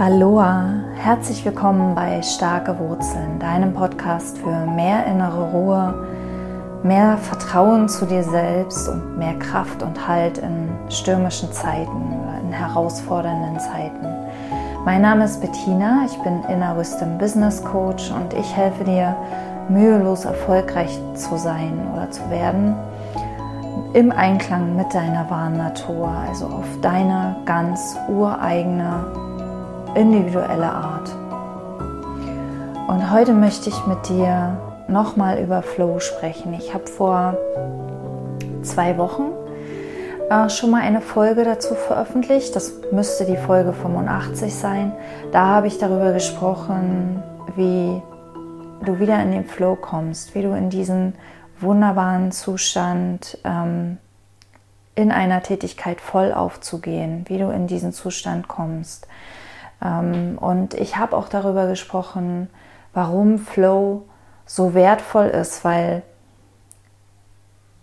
Aloha, herzlich willkommen bei Starke Wurzeln, deinem Podcast für mehr innere Ruhe, mehr Vertrauen zu dir selbst und mehr Kraft und Halt in stürmischen Zeiten in herausfordernden Zeiten. Mein Name ist Bettina, ich bin Inner Wisdom Business Coach und ich helfe dir, mühelos erfolgreich zu sein oder zu werden im Einklang mit deiner wahren Natur, also auf deine ganz ureigene individuelle Art. Und heute möchte ich mit dir nochmal über Flow sprechen. Ich habe vor zwei Wochen äh, schon mal eine Folge dazu veröffentlicht. Das müsste die Folge 85 sein. Da habe ich darüber gesprochen, wie du wieder in den Flow kommst, wie du in diesen wunderbaren Zustand ähm, in einer Tätigkeit voll aufzugehen, wie du in diesen Zustand kommst. Ähm, und ich habe auch darüber gesprochen, warum Flow so wertvoll ist, weil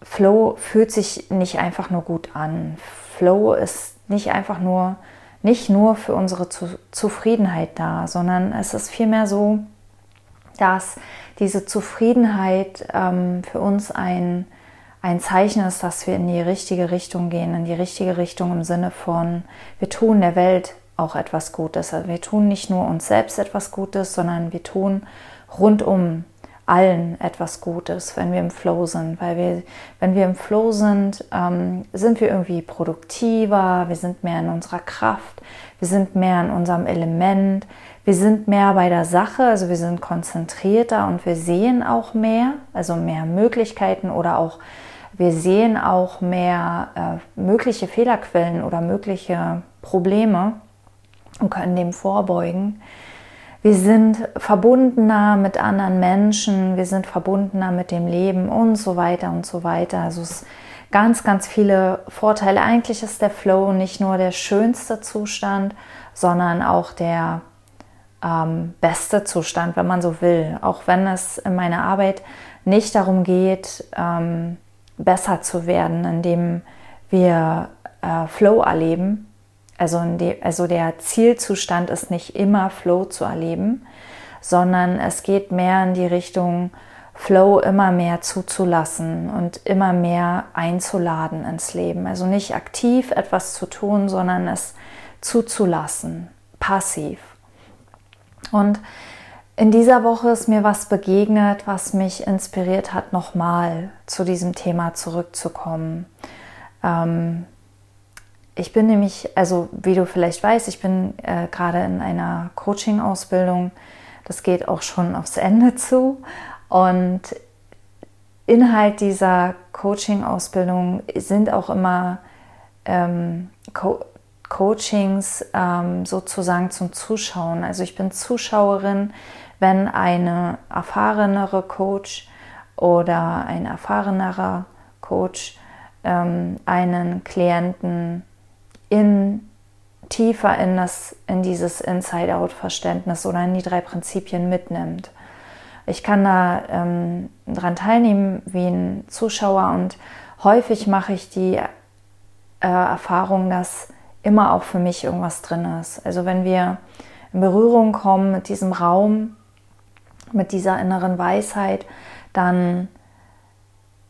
Flow fühlt sich nicht einfach nur gut an. Flow ist nicht einfach nur, nicht nur für unsere Zufriedenheit da, sondern es ist vielmehr so, dass diese Zufriedenheit ähm, für uns ein, ein Zeichen ist, dass wir in die richtige Richtung gehen, in die richtige Richtung im Sinne von, wir tun der Welt auch etwas Gutes. Also wir tun nicht nur uns selbst etwas Gutes, sondern wir tun rundum allen etwas Gutes, wenn wir im Flow sind. Weil wir, wenn wir im Flow sind, ähm, sind wir irgendwie produktiver, wir sind mehr in unserer Kraft, wir sind mehr in unserem Element, wir sind mehr bei der Sache, also wir sind konzentrierter und wir sehen auch mehr, also mehr Möglichkeiten oder auch wir sehen auch mehr äh, mögliche Fehlerquellen oder mögliche Probleme und können dem vorbeugen. Wir sind verbundener mit anderen Menschen, wir sind verbundener mit dem Leben und so weiter und so weiter. Also es ganz, ganz viele Vorteile. Eigentlich ist der Flow nicht nur der schönste Zustand, sondern auch der ähm, beste Zustand, wenn man so will. Auch wenn es in meiner Arbeit nicht darum geht, ähm, besser zu werden, indem wir äh, Flow erleben, also, also der Zielzustand ist nicht immer Flow zu erleben, sondern es geht mehr in die Richtung Flow immer mehr zuzulassen und immer mehr einzuladen ins Leben. Also nicht aktiv etwas zu tun, sondern es zuzulassen, passiv. Und in dieser Woche ist mir was begegnet, was mich inspiriert hat, nochmal zu diesem Thema zurückzukommen. Ähm, ich bin nämlich, also wie du vielleicht weißt, ich bin äh, gerade in einer Coaching-Ausbildung. Das geht auch schon aufs Ende zu. Und Inhalt dieser Coaching-Ausbildung sind auch immer ähm, Co Coachings ähm, sozusagen zum Zuschauen. Also ich bin Zuschauerin, wenn eine erfahrenere Coach oder ein erfahrenerer Coach ähm, einen Klienten in tiefer in, das, in dieses Inside-Out-Verständnis oder in die drei Prinzipien mitnimmt. Ich kann da ähm, dran teilnehmen wie ein Zuschauer und häufig mache ich die äh, Erfahrung, dass immer auch für mich irgendwas drin ist. Also wenn wir in Berührung kommen mit diesem Raum, mit dieser inneren Weisheit, dann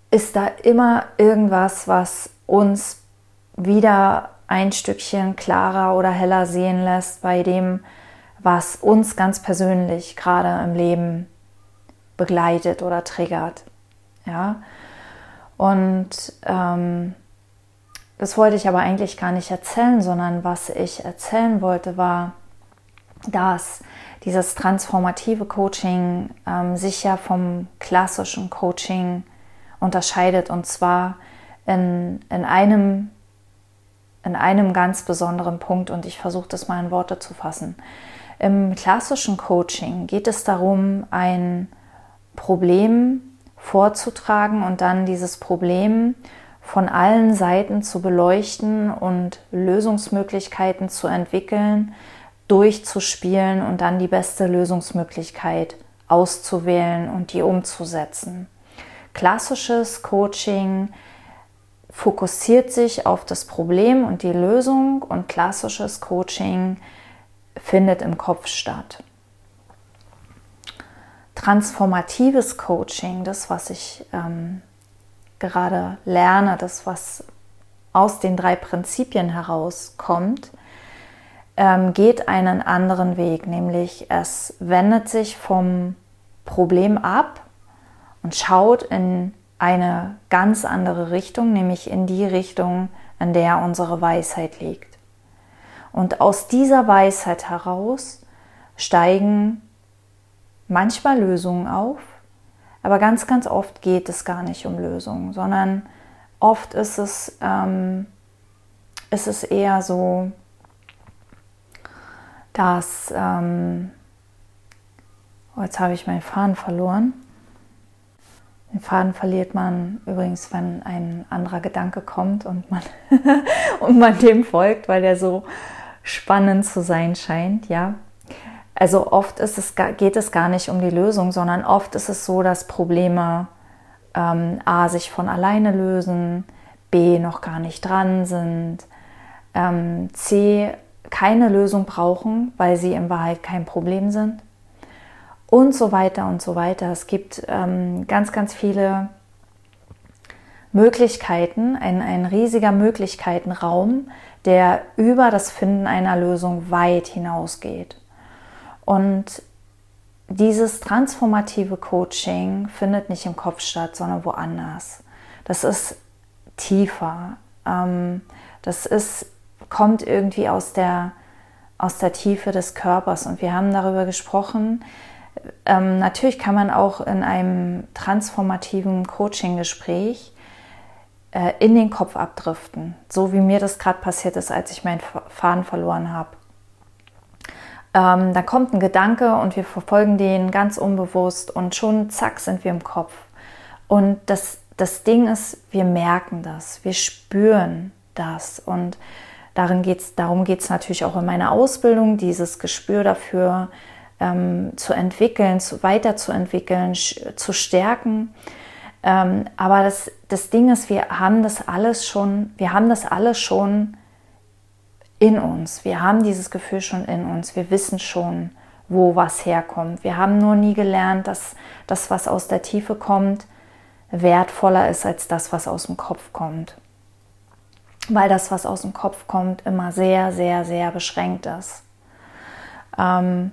ist da immer irgendwas, was uns wieder ein Stückchen klarer oder heller sehen lässt bei dem, was uns ganz persönlich gerade im Leben begleitet oder triggert. Ja, und ähm, das wollte ich aber eigentlich gar nicht erzählen, sondern was ich erzählen wollte, war, dass dieses transformative Coaching ähm, sich ja vom klassischen Coaching unterscheidet und zwar in, in einem in einem ganz besonderen Punkt und ich versuche das mal in Worte zu fassen. Im klassischen Coaching geht es darum, ein Problem vorzutragen und dann dieses Problem von allen Seiten zu beleuchten und Lösungsmöglichkeiten zu entwickeln, durchzuspielen und dann die beste Lösungsmöglichkeit auszuwählen und die umzusetzen. Klassisches Coaching fokussiert sich auf das Problem und die Lösung und klassisches Coaching findet im Kopf statt. Transformatives Coaching, das, was ich ähm, gerade lerne, das, was aus den drei Prinzipien herauskommt, ähm, geht einen anderen Weg, nämlich es wendet sich vom Problem ab und schaut in eine ganz andere Richtung, nämlich in die Richtung, in der unsere Weisheit liegt. Und aus dieser Weisheit heraus steigen manchmal Lösungen auf, aber ganz, ganz oft geht es gar nicht um Lösungen, sondern oft ist es, ähm, ist es eher so, dass, ähm, oh, jetzt habe ich meinen Faden verloren. Den Faden verliert man übrigens, wenn ein anderer Gedanke kommt und man, und man dem folgt, weil der so spannend zu sein scheint, ja. Also oft ist es, geht es gar nicht um die Lösung, sondern oft ist es so, dass Probleme ähm, A sich von alleine lösen, B noch gar nicht dran sind, ähm, C keine Lösung brauchen, weil sie in Wahrheit kein Problem sind und so weiter und so weiter. Es gibt ähm, ganz, ganz viele Möglichkeiten, ein, ein riesiger Möglichkeitenraum, der über das Finden einer Lösung weit hinausgeht. Und dieses transformative Coaching findet nicht im Kopf statt, sondern woanders. Das ist tiefer. Ähm, das ist, kommt irgendwie aus der, aus der Tiefe des Körpers. Und wir haben darüber gesprochen, ähm, natürlich kann man auch in einem transformativen Coaching-Gespräch äh, in den Kopf abdriften, so wie mir das gerade passiert ist, als ich meinen Faden verloren habe. Ähm, da kommt ein Gedanke und wir verfolgen den ganz unbewusst und schon zack sind wir im Kopf. Und das, das Ding ist, wir merken das, wir spüren das und darin geht's, darum geht es natürlich auch in meiner Ausbildung, dieses Gespür dafür ähm, zu entwickeln, zu, weiterzuentwickeln, zu stärken. Ähm, aber das, das Ding ist, wir haben das alles schon, wir haben das alles schon in uns. Wir haben dieses Gefühl schon in uns. Wir wissen schon, wo was herkommt. Wir haben nur nie gelernt, dass das, was aus der Tiefe kommt, wertvoller ist als das, was aus dem Kopf kommt. Weil das, was aus dem Kopf kommt, immer sehr, sehr, sehr beschränkt ist. Ähm,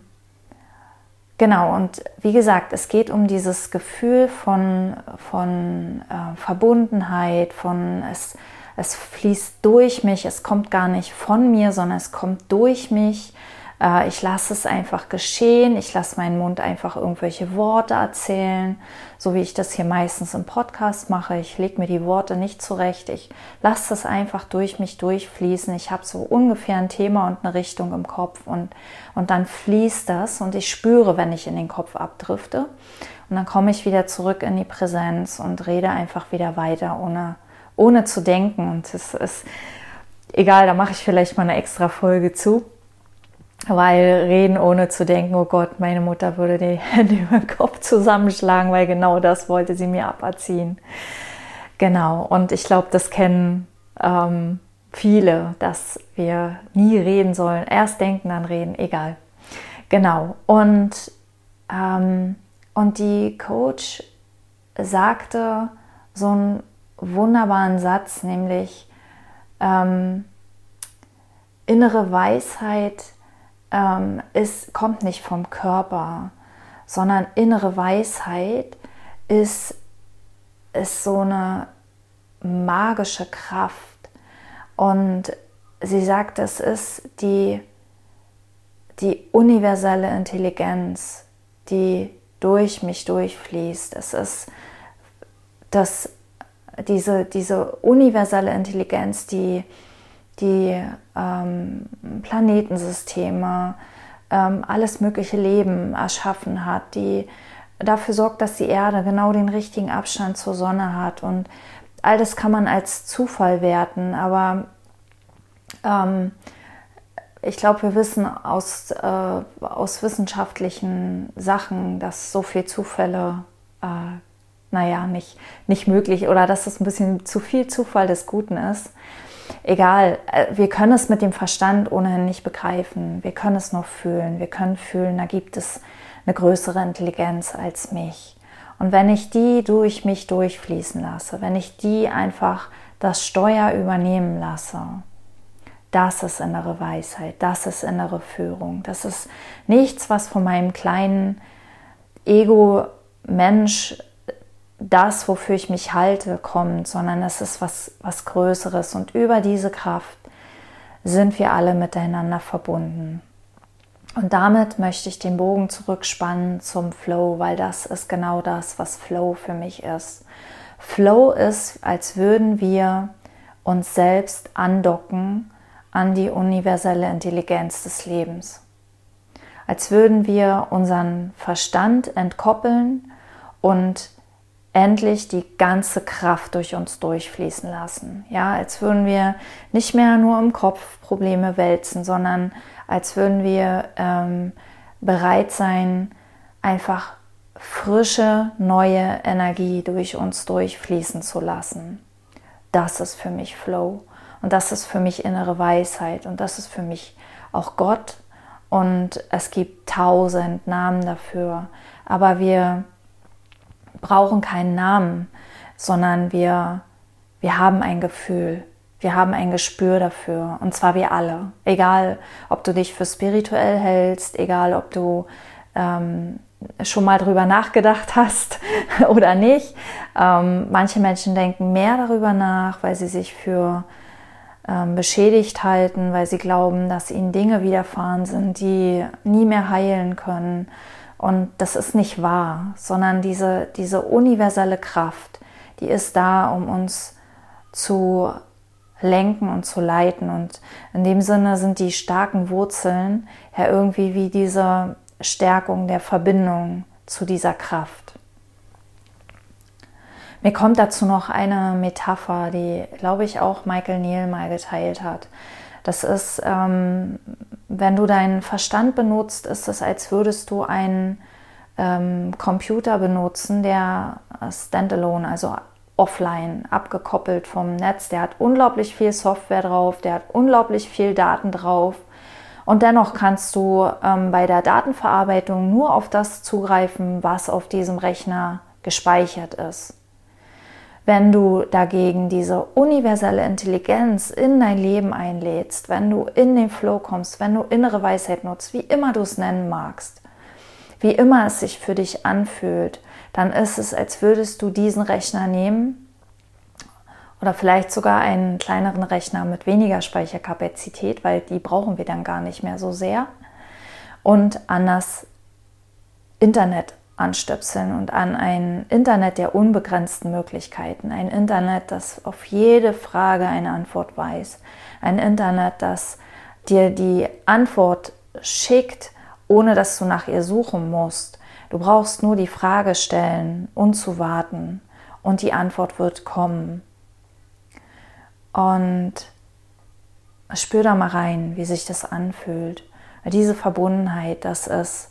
Genau, und wie gesagt, es geht um dieses Gefühl von, von äh, Verbundenheit, von es, es fließt durch mich, es kommt gar nicht von mir, sondern es kommt durch mich. Äh, ich lasse es einfach geschehen, ich lasse meinen Mund einfach irgendwelche Worte erzählen, so wie ich das hier meistens im Podcast mache. Ich lege mir die Worte nicht zurecht, ich lasse es einfach durch mich durchfließen. Ich habe so ungefähr ein Thema und eine Richtung im Kopf und, und dann fließt das und ich spüre, wenn ich in den Kopf abdrifte. Und dann komme ich wieder zurück in die Präsenz und rede einfach wieder weiter, ohne, ohne zu denken. Und es ist egal, da mache ich vielleicht mal eine extra Folge zu. Weil reden ohne zu denken, oh Gott, meine Mutter würde die Hände über den Kopf zusammenschlagen, weil genau das wollte sie mir aberziehen. Genau, und ich glaube, das kennen ähm, viele, dass wir nie reden sollen. Erst denken, dann reden, egal. Genau, und, ähm, und die Coach sagte so einen wunderbaren Satz, nämlich ähm, innere Weisheit ähm, ist, kommt nicht vom Körper, sondern innere Weisheit ist, ist so eine magische Kraft. Und sie sagt, es ist die, die universelle Intelligenz, die durch mich durchfließt. Es ist das, diese, diese universelle Intelligenz, die die ähm, Planetensysteme, ähm, alles mögliche Leben erschaffen hat, die dafür sorgt, dass die Erde genau den richtigen Abstand zur Sonne hat. Und all das kann man als Zufall werten, aber ähm, ich glaube, wir wissen aus, äh, aus wissenschaftlichen Sachen, dass so viel Zufälle, äh, naja, nicht, nicht möglich oder dass es ein bisschen zu viel Zufall des Guten ist. Egal, äh, wir können es mit dem Verstand ohnehin nicht begreifen. Wir können es nur fühlen. Wir können fühlen, da gibt es eine größere Intelligenz als mich. Und wenn ich die durch mich durchfließen lasse, wenn ich die einfach das Steuer übernehmen lasse, das ist innere Weisheit, das ist innere Führung. Das ist nichts, was von meinem kleinen Ego-Mensch das, wofür ich mich halte, kommt, sondern es ist was, was Größeres. Und über diese Kraft sind wir alle miteinander verbunden. Und damit möchte ich den Bogen zurückspannen zum Flow, weil das ist genau das, was Flow für mich ist. Flow ist, als würden wir uns selbst andocken an die universelle Intelligenz des Lebens. Als würden wir unseren Verstand entkoppeln und endlich die ganze Kraft durch uns durchfließen lassen. Ja, als würden wir nicht mehr nur im Kopf Probleme wälzen, sondern als würden wir ähm, bereit sein, einfach frische, neue Energie durch uns durchfließen zu lassen. Das ist für mich Flow und das ist für mich innere Weisheit und das ist für mich auch Gott und es gibt tausend Namen dafür, aber wir brauchen keinen Namen, sondern wir, wir haben ein Gefühl, wir haben ein Gespür dafür. Und zwar wir alle. Egal, ob du dich für spirituell hältst, egal, ob du ähm, schon mal drüber nachgedacht hast oder nicht. Ähm, manche Menschen denken mehr darüber nach, weil sie sich für ähm, beschädigt halten, weil sie glauben, dass ihnen Dinge widerfahren sind, die nie mehr heilen können. Und das ist nicht wahr, sondern diese, diese universelle Kraft, die ist da, um uns zu lenken und zu leiten. Und in dem Sinne sind die starken Wurzeln ja irgendwie wie diese Stärkung der Verbindung zu dieser Kraft. Mir kommt dazu noch eine Metapher, die, glaube ich, auch Michael Neal mal geteilt hat. Das ist, ähm, wenn du deinen Verstand benutzt, ist es, als würdest du einen ähm, Computer benutzen, der standalone, also offline, abgekoppelt vom Netz. Der hat unglaublich viel Software drauf, der hat unglaublich viel Daten drauf. Und dennoch kannst du ähm, bei der Datenverarbeitung nur auf das zugreifen, was auf diesem Rechner gespeichert ist. Wenn du dagegen diese universelle Intelligenz in dein Leben einlädst, wenn du in den Flow kommst, wenn du innere Weisheit nutzt, wie immer du es nennen magst, wie immer es sich für dich anfühlt, dann ist es, als würdest du diesen Rechner nehmen oder vielleicht sogar einen kleineren Rechner mit weniger Speicherkapazität, weil die brauchen wir dann gar nicht mehr so sehr. Und an das Internet anstöpseln und an ein Internet der unbegrenzten Möglichkeiten. Ein Internet, das auf jede Frage eine Antwort weiß. Ein Internet, das dir die Antwort schickt, ohne dass du nach ihr suchen musst. Du brauchst nur die Frage stellen und zu warten und die Antwort wird kommen. Und spür da mal rein, wie sich das anfühlt. Diese Verbundenheit, das ist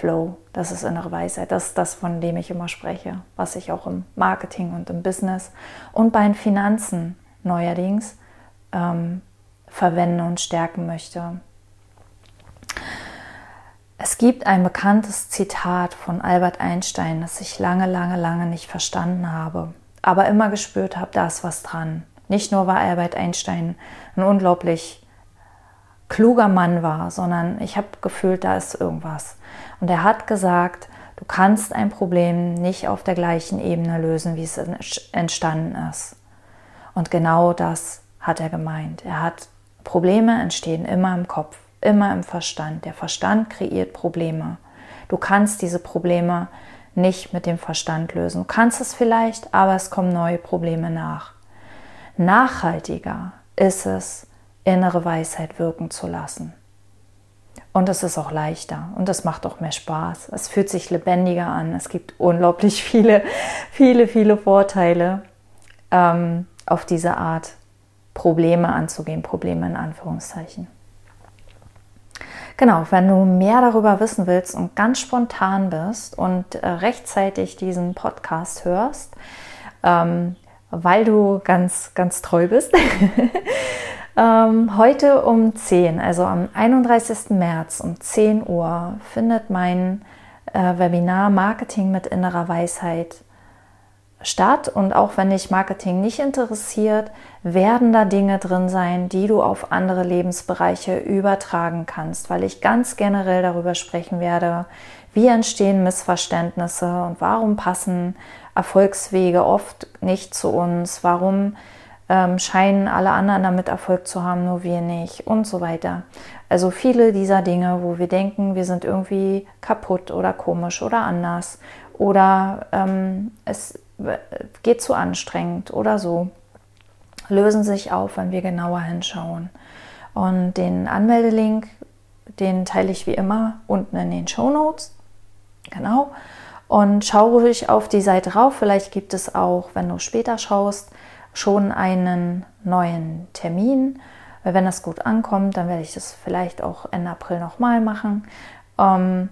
Flow, das ist innere Weisheit, das ist das, von dem ich immer spreche, was ich auch im Marketing und im Business und bei den Finanzen neuerdings ähm, verwenden und stärken möchte. Es gibt ein bekanntes Zitat von Albert Einstein, das ich lange, lange, lange nicht verstanden habe, aber immer gespürt habe, da ist was dran. Nicht nur war Albert Einstein ein unglaublich kluger Mann war, sondern ich habe gefühlt, da ist irgendwas. Und er hat gesagt, du kannst ein Problem nicht auf der gleichen Ebene lösen, wie es entstanden ist. Und genau das hat er gemeint. Er hat Probleme entstehen immer im Kopf, immer im Verstand. Der Verstand kreiert Probleme. Du kannst diese Probleme nicht mit dem Verstand lösen. Du kannst es vielleicht, aber es kommen neue Probleme nach. Nachhaltiger ist es, innere Weisheit wirken zu lassen. Und es ist auch leichter und es macht auch mehr Spaß. Es fühlt sich lebendiger an. Es gibt unglaublich viele, viele, viele Vorteile ähm, auf diese Art, Probleme anzugehen. Probleme in Anführungszeichen. Genau, wenn du mehr darüber wissen willst und ganz spontan bist und äh, rechtzeitig diesen Podcast hörst, ähm, weil du ganz, ganz treu bist. ähm, heute um 10, also am 31. März um 10 Uhr, findet mein äh, Webinar Marketing mit innerer Weisheit statt. Und auch wenn dich Marketing nicht interessiert, werden da Dinge drin sein, die du auf andere Lebensbereiche übertragen kannst, weil ich ganz generell darüber sprechen werde, wie entstehen Missverständnisse und warum passen Erfolgswege oft nicht zu uns, warum ähm, scheinen alle anderen damit Erfolg zu haben, nur wir nicht und so weiter. Also viele dieser Dinge, wo wir denken, wir sind irgendwie kaputt oder komisch oder anders oder ähm, es geht zu anstrengend oder so, lösen sich auf, wenn wir genauer hinschauen. Und den Anmeldelink, den teile ich wie immer unten in den Show Notes. Genau. Und schau ruhig auf die Seite rauf. Vielleicht gibt es auch, wenn du später schaust, schon einen neuen Termin. Wenn das gut ankommt, dann werde ich das vielleicht auch Ende April nochmal machen. Ähm,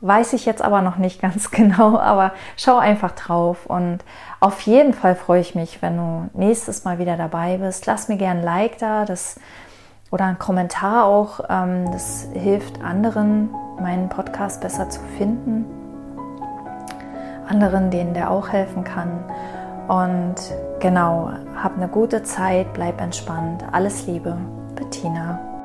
weiß ich jetzt aber noch nicht ganz genau, aber schau einfach drauf. Und auf jeden Fall freue ich mich, wenn du nächstes Mal wieder dabei bist. Lass mir gerne ein Like da das, oder einen Kommentar auch. Ähm, das hilft anderen, meinen Podcast besser zu finden. Anderen, denen der auch helfen kann. Und genau, hab eine gute Zeit, bleib entspannt. Alles Liebe, Bettina.